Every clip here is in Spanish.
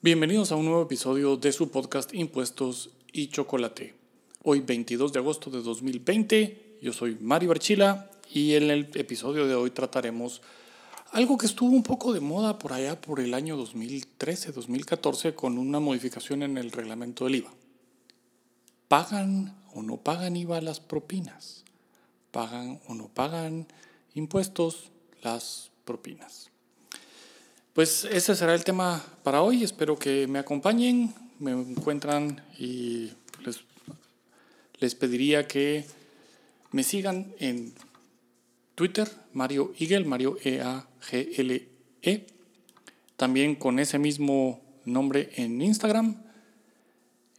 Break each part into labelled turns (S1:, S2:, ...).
S1: Bienvenidos a un nuevo episodio de su podcast Impuestos y Chocolate. Hoy 22 de agosto de 2020, yo soy Mario Barchila y en el episodio de hoy trataremos algo que estuvo un poco de moda por allá por el año 2013-2014 con una modificación en el reglamento del IVA. ¿Pagan o no pagan IVA las propinas? ¿Pagan o no pagan impuestos las propinas? Pues ese será el tema para hoy. Espero que me acompañen, me encuentran y les, les pediría que me sigan en Twitter, Mario Igel, Mario E-A-G-L-E. -E. También con ese mismo nombre en Instagram.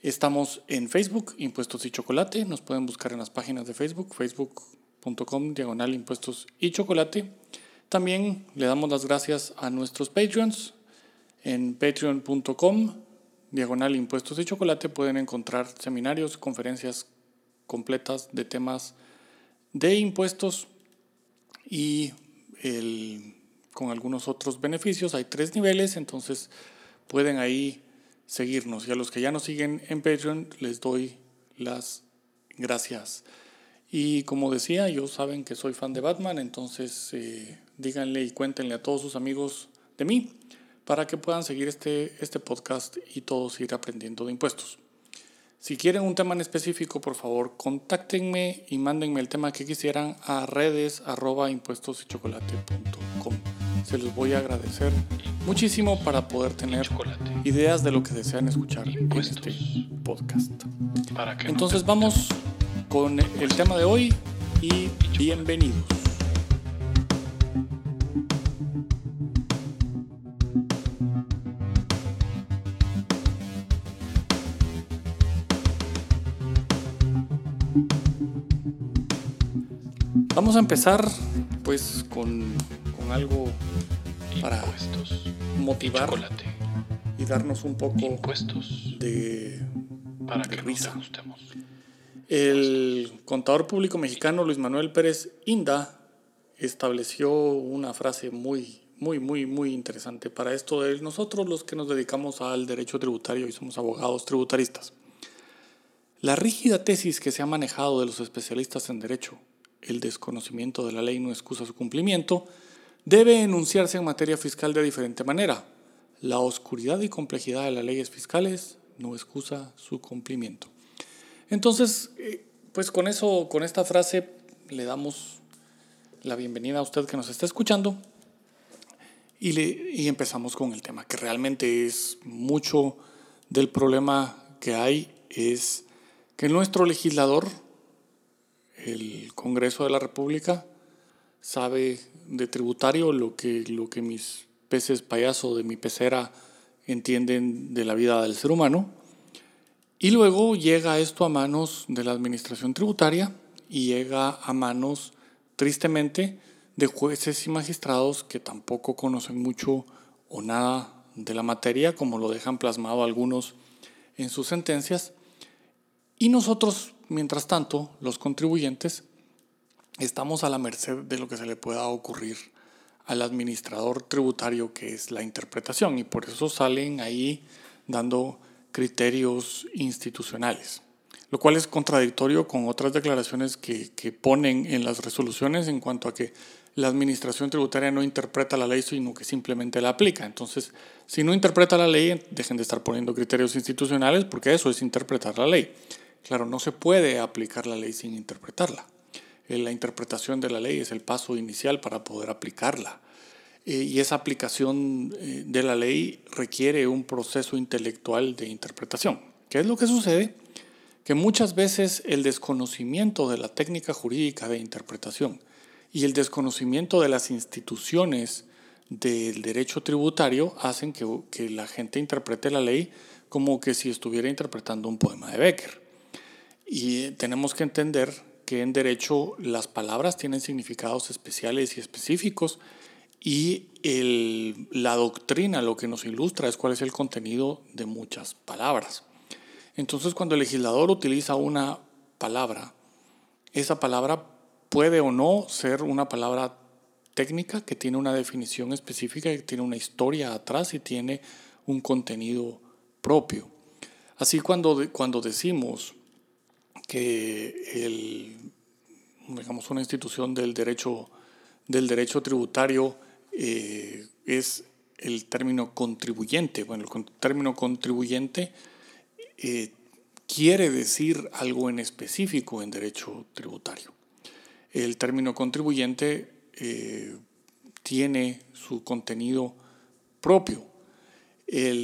S1: Estamos en Facebook, Impuestos y Chocolate. Nos pueden buscar en las páginas de Facebook, facebook.com, diagonal Impuestos y Chocolate. También le damos las gracias a nuestros Patreons. En patreon.com, diagonal Impuestos y Chocolate, pueden encontrar seminarios, conferencias completas de temas de impuestos y con algunos otros beneficios. Hay tres niveles, entonces pueden ahí seguirnos. Y a los que ya nos siguen en Patreon les doy las gracias. Y como decía, yo saben que soy fan de Batman, entonces eh, díganle y cuéntenle a todos sus amigos de mí para que puedan seguir este, este podcast y todos ir aprendiendo de impuestos. Si quieren un tema en específico, por favor, contáctenme y mándenme el tema que quisieran a redes arroba. Se los voy a agradecer muchísimo para poder tener ideas de lo que desean escuchar en este podcast. Entonces vamos con el tema de hoy y bienvenidos. Vamos a empezar pues con, con algo para motivar y darnos un poco de,
S2: para
S1: de
S2: que
S1: risa.
S2: nos.
S1: El contador público mexicano Luis Manuel Pérez Inda estableció una frase muy, muy, muy, muy interesante para esto de nosotros los que nos dedicamos al derecho tributario y somos abogados tributaristas. La rígida tesis que se ha manejado de los especialistas en derecho, el desconocimiento de la ley no excusa su cumplimiento, debe enunciarse en materia fiscal de diferente manera. La oscuridad y complejidad de las leyes fiscales no excusa su cumplimiento. Entonces, eh, pues con eso, con esta frase, le damos la bienvenida a usted que nos está escuchando y, le, y empezamos con el tema, que realmente es mucho del problema que hay, es que nuestro legislador, el Congreso de la República, sabe de tributario lo que, lo que mis peces payaso de mi pecera entienden de la vida del ser humano y luego llega esto a manos de la administración tributaria y llega a manos, tristemente, de jueces y magistrados que tampoco conocen mucho o nada de la materia, como lo dejan plasmado algunos en sus sentencias. Y nosotros, mientras tanto, los contribuyentes, estamos a la merced de lo que se le pueda ocurrir al administrador tributario, que es la interpretación, y por eso salen ahí dando criterios institucionales, lo cual es contradictorio con otras declaraciones que, ponen en las resoluciones en cuanto a que la administración tributaria no interpreta la ley, sino que simplemente la aplica. Entonces, si no interpreta la ley, dejen de estar poniendo criterios institucionales porque eso es interpretar la ley. Claro, no se puede aplicar la ley sin interpretarla. La interpretación de la ley es el paso inicial para poder aplicarla y esa aplicación de la ley requiere un proceso intelectual de interpretación. ¿Qué es lo que sucede? Que muchas veces el desconocimiento de la técnica jurídica de interpretación y el desconocimiento de las instituciones del derecho tributario hacen que, que la gente interprete la ley como que si estuviera interpretando un poema de Becker. Y tenemos que entender que en derecho las palabras tienen significados especiales y específicos y el, la doctrina lo que nos ilustra es cuál es el contenido de muchas palabras. Entonces cuando el legislador utiliza una palabra, esa palabra puede o no ser una palabra técnica que tiene una definición específica, que tiene una historia atrás y tiene un contenido propio. Así cuando, cuando decimos que el, digamos, una institución del derecho, del derecho tributario eh, es el término contribuyente. Bueno, el término contribuyente eh, quiere decir algo en específico en derecho tributario. El término contribuyente eh, tiene su contenido propio.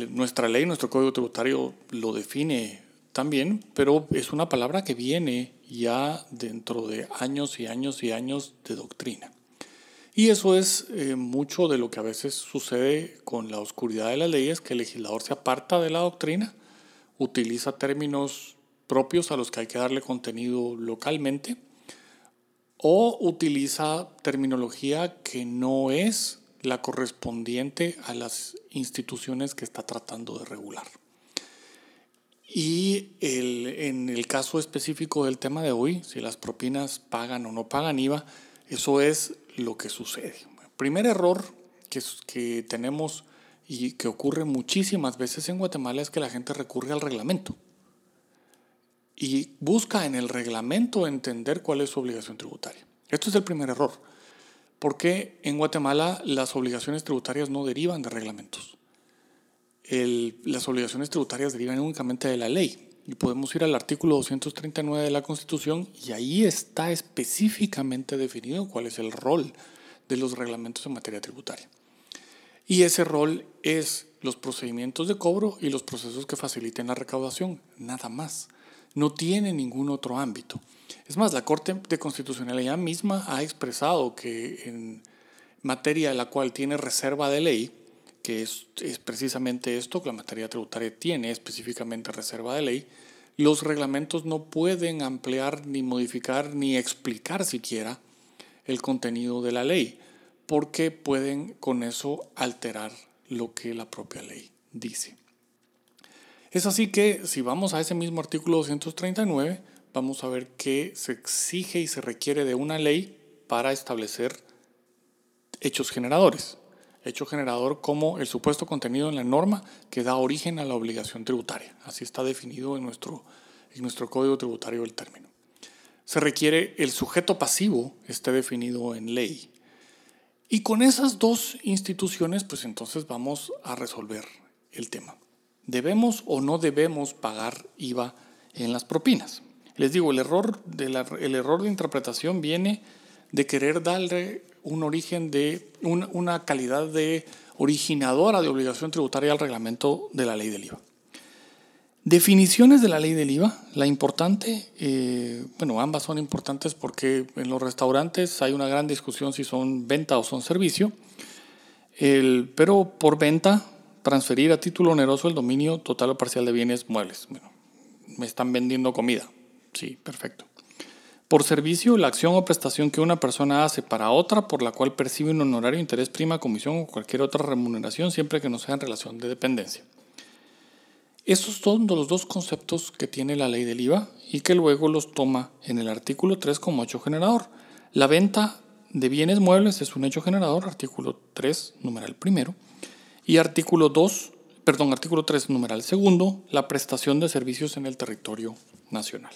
S1: nuestra ley, nuestro código tributario lo define también, pero es una palabra que viene ya dentro de años y años y años de doctrina. Y eso es eh, mucho de lo que a veces sucede con la oscuridad de las leyes, que el legislador se aparta de la doctrina, utiliza términos propios a los que hay que darle contenido localmente, o utiliza terminología que no es la correspondiente a las instituciones que está tratando de regular. Y en el caso específico del tema de hoy, si las propinas pagan o no pagan IVA, eso es lo que sucede. primer error que, que tenemos y que ocurre muchísimas veces en Guatemala es que la gente recurre al reglamento y busca en el reglamento entender cuál es su obligación tributaria. Esto es el primer error, porque en Guatemala las obligaciones tributarias no derivan de reglamentos. Las obligaciones tributarias derivan únicamente de la ley. Y podemos ir al artículo 239 de la Constitución y ahí está específicamente definido cuál es el rol de los reglamentos en materia tributaria. Y ese rol es los procedimientos de cobro y los procesos que faciliten la recaudación, nada más. No tiene ningún otro ámbito. Es más, la Corte de Constitucionalidad misma ha expresado que en materia de la cual tiene reserva de ley, que es, precisamente esto que la materia tributaria tiene específicamente reserva de ley, los reglamentos no pueden ampliar ni modificar ni explicar siquiera el contenido de la ley, porque pueden con eso alterar lo que la propia ley dice. Es así que si vamos a ese mismo artículo 239, vamos a ver que se exige y se requiere de una ley para establecer hechos generadores hecho generador como el supuesto contenido en la norma que da origen a la obligación tributaria. Así está definido en nuestro, en nuestro código tributario el término. Se requiere el sujeto pasivo esté definido en ley. Y con esas dos instituciones, pues entonces vamos a resolver el tema. ¿Debemos o no debemos pagar IVA en las propinas? Les digo, el error de, el error de interpretación viene de querer darle un origen de una calidad de originadora de obligación tributaria al reglamento de la ley del IVA. Definiciones de la ley del IVA. La importante, eh, bueno, ambas son importantes porque en los restaurantes hay una gran discusión si son venta o son servicio. El, pero por venta, transferir a título oneroso el dominio total o parcial de bienes muebles. Me están vendiendo comida. Sí, perfecto. Por servicio, la acción o prestación que una persona hace para otra por la cual percibe un honorario, interés, prima, comisión o cualquier otra remuneración siempre que no sea en relación de dependencia. Esos son los dos conceptos que tiene la ley del IVA y que luego los toma en el artículo 3 como hecho generador. La venta de bienes muebles es un hecho generador, artículo 3, numeral primero, y artículo 2, perdón, artículo 3, numeral segundo, la prestación de servicios en el territorio nacional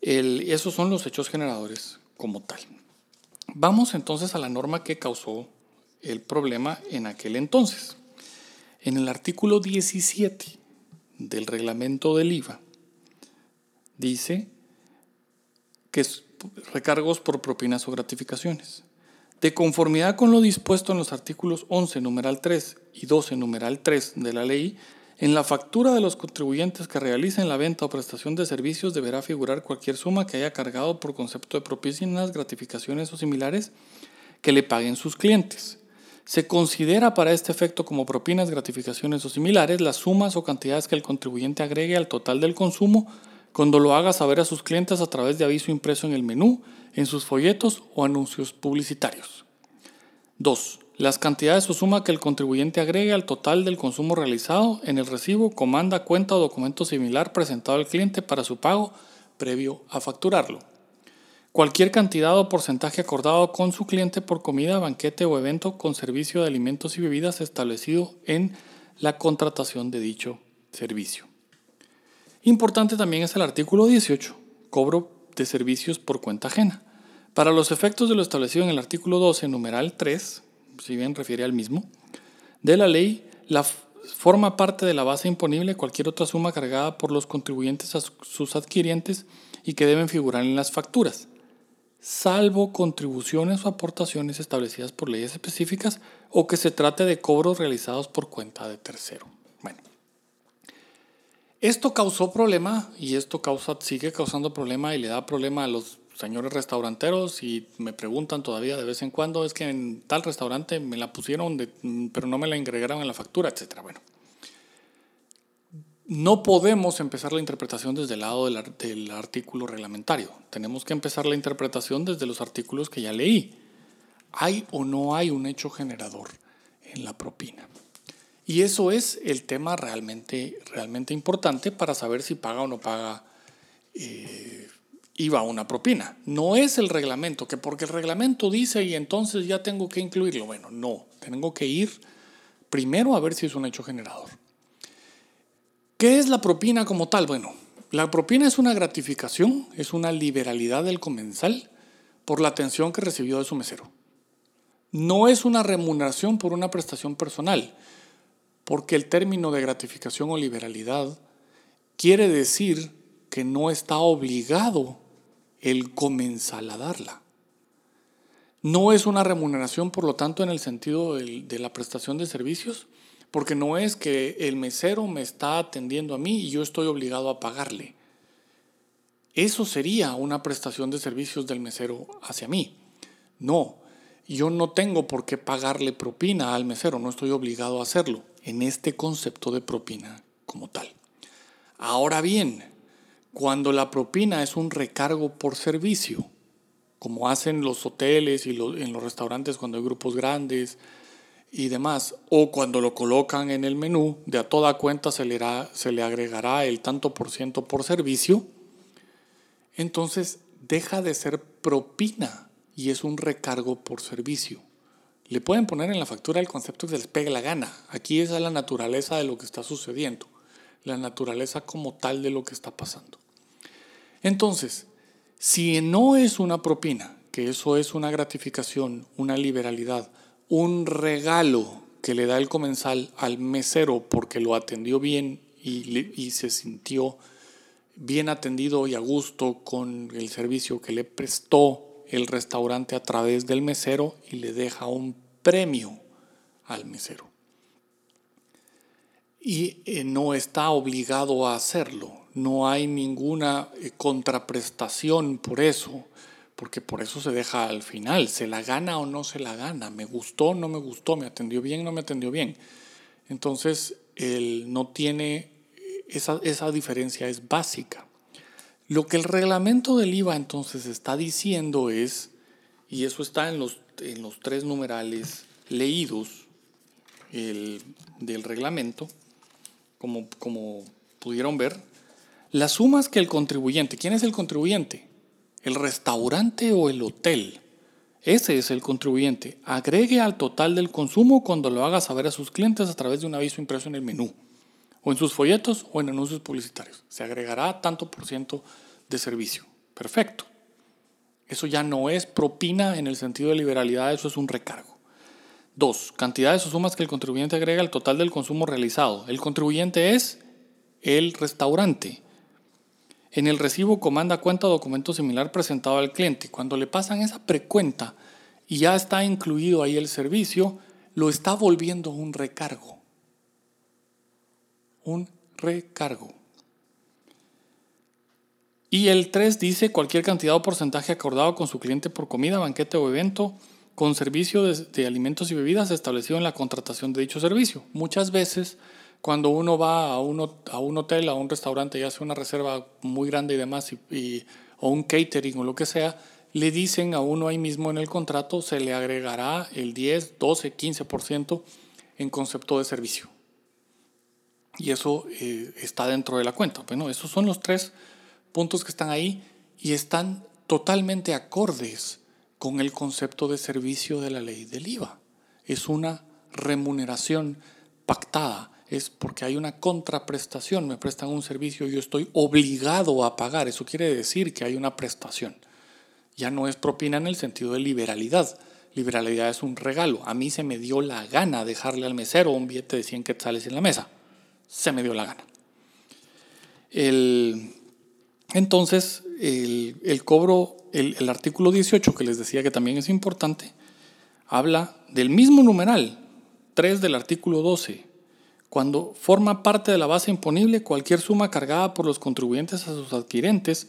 S1: esos son los hechos generadores como tal. Vamos entonces a la norma que causó el problema en aquel entonces. En el artículo 17 del reglamento del IVA dice que es recargos por propinas o gratificaciones. De conformidad con lo dispuesto en los artículos 11, numeral 3 y 12, numeral 3 de la ley, en la factura de los contribuyentes que realicen la venta o prestación de servicios deberá figurar cualquier suma que haya cargado por concepto de propicias, gratificaciones o similares que le paguen sus clientes. Se considera para este efecto como propinas, gratificaciones o similares las sumas o cantidades que el contribuyente agregue al total del consumo cuando lo haga saber a sus clientes a través de aviso impreso en el menú, en sus folletos o anuncios publicitarios. 2 las cantidades o suma que el contribuyente agregue al total del consumo realizado en el recibo, comanda, cuenta o documento similar presentado al cliente para su pago previo a facturarlo. Cualquier cantidad o porcentaje acordado con su cliente por comida, banquete o evento con servicio de alimentos y bebidas establecido en la contratación de dicho servicio. Importante también es el artículo 18, cobro de servicios por cuenta ajena. Para los efectos de lo establecido en el artículo 12, numeral 3, si bien refiere al mismo, de la ley, la forma parte de la base imponible cualquier otra suma cargada por los contribuyentes a sus adquirientes y que deben figurar en las facturas, salvo contribuciones o aportaciones establecidas por leyes específicas o que se trate de cobros realizados por cuenta de tercero. Bueno, esto causó problema y esto causa, sigue causando problema y le da problema a los señores restauranteros y me preguntan todavía de vez en cuando, es que en tal restaurante me la pusieron, pero no me la agregaron en la factura, etc. Bueno, no podemos empezar la interpretación desde el lado del, del, artículo reglamentario. Tenemos que empezar la interpretación desde los artículos que ya leí. ¿Hay o no hay un hecho generador en la propina? Y eso es el tema realmente, realmente importante para saber si paga o no paga eh, IVA una propina. No es el reglamento, que porque el reglamento dice y entonces ya tengo que incluirlo. Bueno, no, tengo que ir primero a ver si es un hecho generador. ¿Qué es la propina como tal? Bueno, la propina es una gratificación, es una liberalidad del comensal por la atención que recibió de su mesero. No es una remuneración por una prestación personal, porque el término de gratificación o liberalidad quiere decir que no está obligado el comensal a darla. No es una remuneración, por lo tanto, en el sentido de la prestación de servicios, porque no es que el mesero me está atendiendo a mí y yo estoy obligado a pagarle. Eso sería una prestación de servicios del mesero hacia mí. No, yo no tengo por qué pagarle propina al mesero, no estoy obligado a hacerlo en este concepto de propina como tal. Ahora bien, cuando la propina es un recargo por servicio, como hacen los hoteles y en los restaurantes cuando hay grupos grandes, y demás, o cuando lo colocan en el menú, de a toda cuenta se le, se le agregará el tanto por ciento por servicio, entonces deja de ser propina y es un recargo por servicio. Le pueden poner en la factura el concepto que les pegue la gana. Aquí es la naturaleza de lo que está sucediendo, la naturaleza como tal de lo que está pasando. Entonces, si no es una propina, que eso es una gratificación, una liberalidad, un regalo que le da el comensal al mesero porque lo atendió bien y, se sintió bien atendido y a gusto con el servicio que le prestó el restaurante a través del mesero y le deja un premio al mesero. Y eh, no está obligado a hacerlo, no hay ninguna eh, contraprestación por eso porque por eso se deja al final, se la gana o no se la gana, me gustó no me gustó, me atendió bien no me atendió bien. Entonces, él no tiene, esa, esa diferencia es básica. Lo que el reglamento del IVA entonces está diciendo es, y eso está en los, en los tres numerales leídos el, del reglamento, como, como pudieron ver, las sumas que el contribuyente, ¿quién es el contribuyente? el restaurante o el hotel. Ese es el contribuyente. Agregue al total del consumo cuando lo haga saber a sus clientes a través de un aviso impreso en el menú, o en sus folletos o en anuncios publicitarios. Se agregará tanto por ciento de servicio. Perfecto. Eso ya no es propina en el sentido de liberalidad, eso es un recargo. Dos, cantidades o sumas que el contribuyente agrega al total del consumo realizado. El contribuyente es el restaurante. En el recibo comanda cuenta documento similar presentado al cliente. Cuando le pasan esa precuenta y ya está incluido ahí el servicio, lo está volviendo un recargo. Un recargo. Y el 3 dice cualquier cantidad o porcentaje acordado con su cliente por comida, banquete o evento con servicio de, de alimentos y bebidas establecido en la contratación de dicho servicio. Muchas veces cuando uno va a un, a un hotel, a un restaurante y hace una reserva muy grande y demás, y, o un catering o lo que sea, le dicen a uno ahí mismo en el contrato, se le agregará el 10, 12, 15% en concepto de servicio. Y eso eh, está dentro de la cuenta. Bueno, esos son los tres puntos que están ahí y están totalmente acordes con el concepto de servicio de la ley del IVA. Es una remuneración pactada es porque hay una contraprestación, me prestan un servicio y yo estoy obligado a pagar. Eso quiere decir que hay una prestación. Ya no es propina en el sentido de liberalidad. Liberalidad es un regalo. A mí se me dio la gana dejarle al mesero un billete de 100 quetzales en la mesa. Se me dio la gana. entonces, el, cobro, el, el artículo 18, que les decía que también es importante, habla del mismo numeral, 3 del artículo 12, cuando forma parte de la base imponible cualquier suma cargada por los contribuyentes a sus adquirentes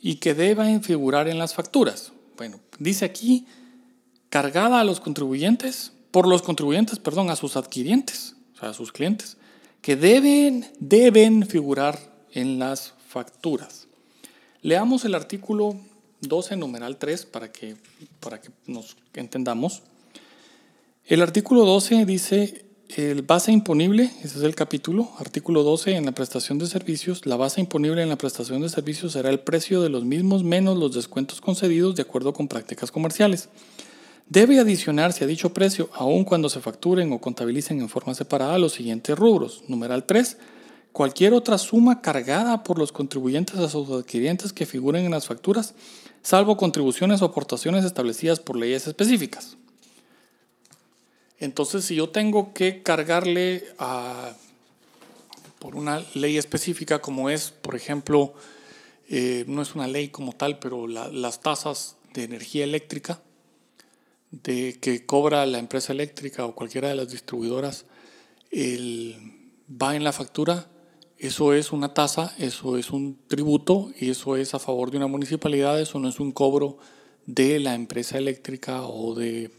S1: y que deba figurar en las facturas. Bueno, dice aquí cargada a los contribuyentes, por los contribuyentes, perdón, a sus adquirientes, o sea, a sus clientes, que deben, deben figurar en las facturas. Leamos el artículo 12, numeral 3, para que, para que nos entendamos. El artículo 12 dice el base imponible, ese es el capítulo, artículo 12, en la prestación de servicios, la base imponible en la prestación de servicios será el precio de los mismos menos los descuentos concedidos de acuerdo con prácticas comerciales. Debe adicionarse a dicho precio, aun cuando se facturen o contabilicen en forma separada, los siguientes rubros. Numeral 3. Cualquier otra suma cargada por los contribuyentes a sus adquirientes que figuren en las facturas, salvo contribuciones o aportaciones establecidas por leyes específicas. Entonces, si yo tengo que cargarle a, por una ley específica como es, por ejemplo, eh, no es una ley como tal, pero las tasas de energía eléctrica de que cobra la empresa eléctrica o cualquiera de las distribuidoras, va en la factura, eso es una tasa, eso es un tributo y eso es a favor de una municipalidad, eso no es un cobro de la empresa eléctrica o de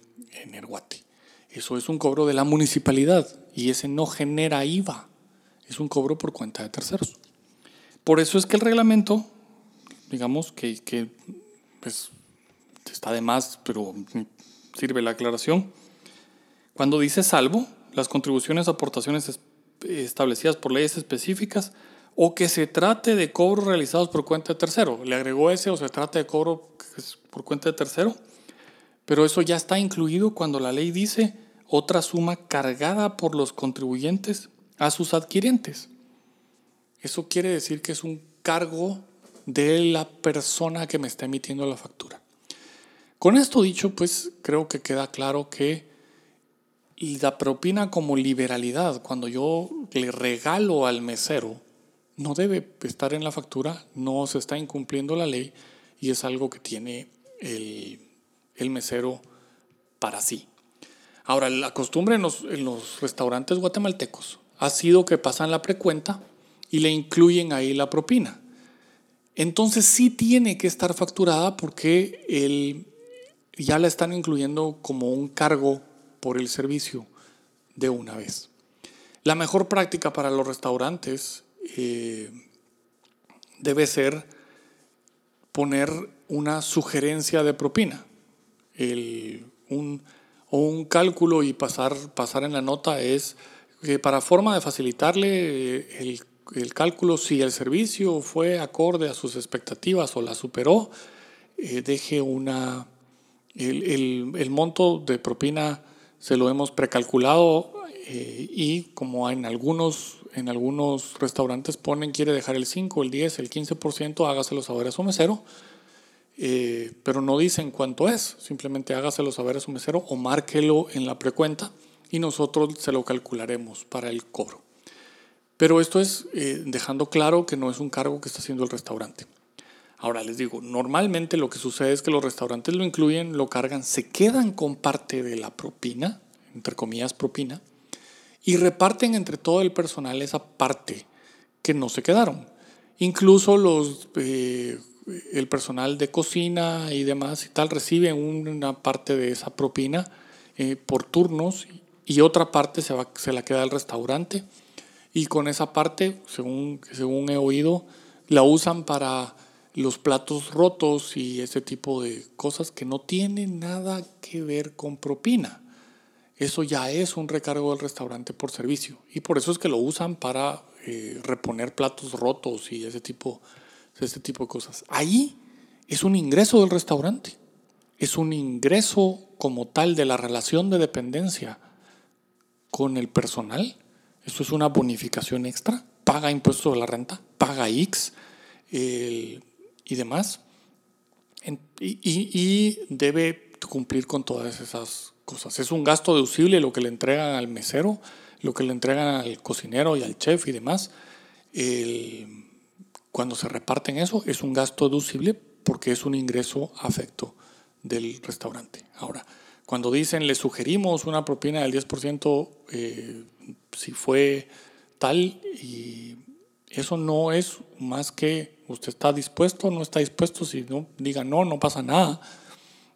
S1: Energuate. Eso es un cobro de la municipalidad y ese no genera IVA, es un cobro por cuenta de terceros. Por eso es que el reglamento, digamos que, que pues, está de más, pero sirve la aclaración. Cuando dice salvo, las contribuciones aportaciones establecidas por leyes específicas o que se trate de cobros realizados por cuenta de tercero. Le agregó ese o se trate de cobro por cuenta de tercero pero eso ya está incluido cuando la ley dice otra suma cargada por los contribuyentes a sus adquirientes. Eso quiere decir que es un cargo de la persona que me está emitiendo la factura. Con esto dicho, pues creo que queda claro que la propina como liberalidad, cuando yo le regalo al mesero, no debe estar en la factura, no se está incumpliendo la ley y es algo que tiene el el mesero para sí. Ahora, la costumbre en los, restaurantes guatemaltecos ha sido que pasan la precuenta y le incluyen ahí la propina. Entonces sí tiene que estar facturada porque el, ya la están incluyendo como un cargo por el servicio de una vez. La mejor práctica para los restaurantes eh, debe ser poner una sugerencia de propina un, o un cálculo y pasar, pasar en la nota es que para forma de facilitarle el, el cálculo, si el servicio fue acorde a sus expectativas o la superó, eh, deje una... El, el, el, monto de propina se lo hemos precalculado eh, y como en algunos, en algunos restaurantes ponen, quiere dejar el 5, el 10, el 15%, hágaselo saber a su mesero eh, pero no dicen cuánto es, simplemente hágaselo saber a su mesero o márquelo en la precuenta y nosotros se lo calcularemos para el cobro. Pero esto es eh, dejando claro que no es un cargo que está haciendo el restaurante. Ahora les digo, normalmente lo que sucede es que los restaurantes lo incluyen, lo cargan, se quedan con parte de la propina, entre comillas propina, y reparten entre todo el personal esa parte que no se quedaron. Incluso los eh, el personal de cocina y demás y tal recibe una parte de esa propina eh, por turnos y otra parte se, va, se la queda al restaurante y con esa parte, según, según he oído, la usan para los platos rotos y ese tipo de cosas que no tienen nada que ver con propina. Eso ya es un recargo del restaurante por servicio y por eso es que lo usan para eh, reponer platos rotos y ese tipo de este tipo de cosas. Ahí es un ingreso del restaurante, es un ingreso como tal de la relación de dependencia con el personal, Eso es una bonificación extra. Paga impuestos sobre la renta, paga X y demás. y, debe cumplir con todas esas cosas. Es un gasto deducible lo que le entregan al mesero, lo que le entregan al cocinero y al chef y demás. Cuando se reparten eso, es un gasto deducible porque es un ingreso afecto del restaurante. Ahora, cuando dicen le sugerimos una propina del 10%, eh, si fue tal, y eso no es más que usted está dispuesto no está dispuesto, si no diga no, no pasa nada,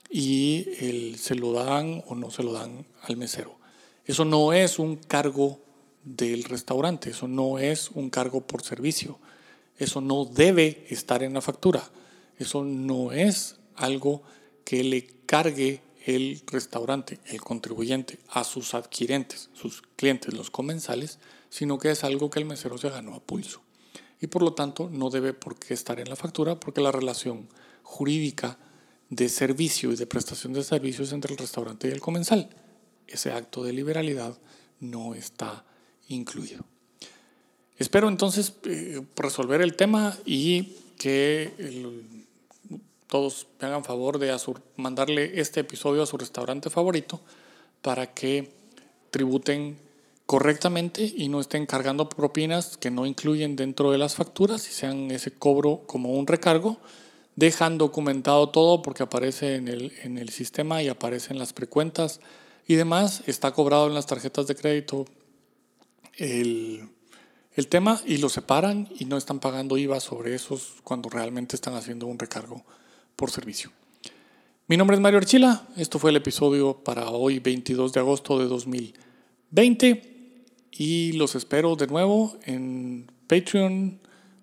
S1: y el, se lo dan o no se lo dan al mesero. Eso no es un cargo del restaurante, eso no es un cargo por servicio, eso no debe estar en la factura, eso no es algo que le cargue el restaurante, el contribuyente, a sus adquirentes, sus clientes, los comensales, sino que es algo que el mesero se ganó a pulso. Y por lo tanto no debe por qué estar en la factura porque la relación jurídica de servicio y de prestación de servicios entre el restaurante y el comensal, ese acto de liberalidad no está incluido. Espero entonces eh, resolver el tema y que todos me hagan favor de mandarle este episodio a su restaurante favorito para que tributen correctamente y no estén cargando propinas que no incluyen dentro de las facturas y sean ese cobro como un recargo. Dejan documentado todo porque aparece en el, en el sistema y aparece en las precuentas y demás. Está cobrado en las tarjetas de crédito el, el tema y lo separan y no están pagando IVA sobre esos cuando realmente están haciendo un recargo por servicio. Mi nombre es Mario Archila, esto fue el episodio para hoy 22 de agosto de 2020 y los espero de nuevo en Patreon,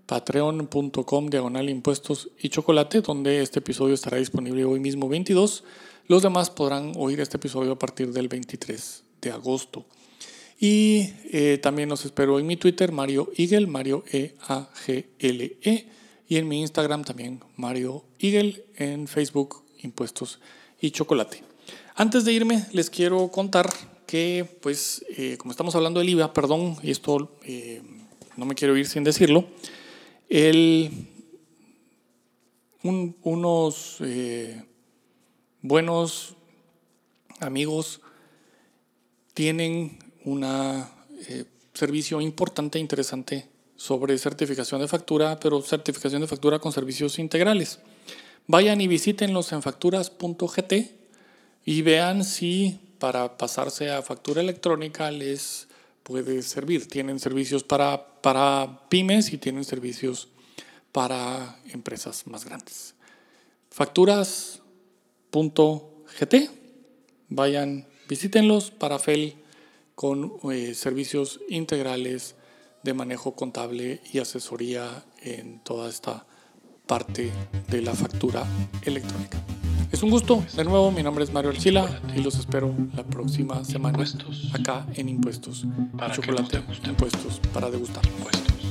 S1: patreon.com diagonal impuestos y chocolate, donde este episodio estará disponible hoy mismo 22. Los demás podrán oír este episodio a partir del 23 de agosto. Y eh, también los espero en mi Twitter, Mario Eagle, Mario E-A-G-L-E. e y en mi Instagram también Mario Eagle, en Facebook Impuestos y Chocolate. Antes de irme les quiero contar que pues eh, como estamos hablando del IVA, perdón, y esto eh, no me quiero ir sin decirlo, el, unos buenos amigos tienen un servicio importante e interesante sobre certificación de factura, pero certificación de factura con servicios integrales. Vayan y visítenlos en facturas.gt y vean si para pasarse a factura electrónica les puede servir. Tienen servicios para, para pymes y tienen servicios para empresas más grandes. Facturas.gt, vayan, visítenlos para FEL con eh, servicios integrales de manejo contable y asesoría en toda esta parte de la factura electrónica. Es un gusto, de nuevo, mi nombre es Mario Archila y los espero la próxima semana acá en Impuestos. Para chocolate, impuestos para degustar. Impuestos.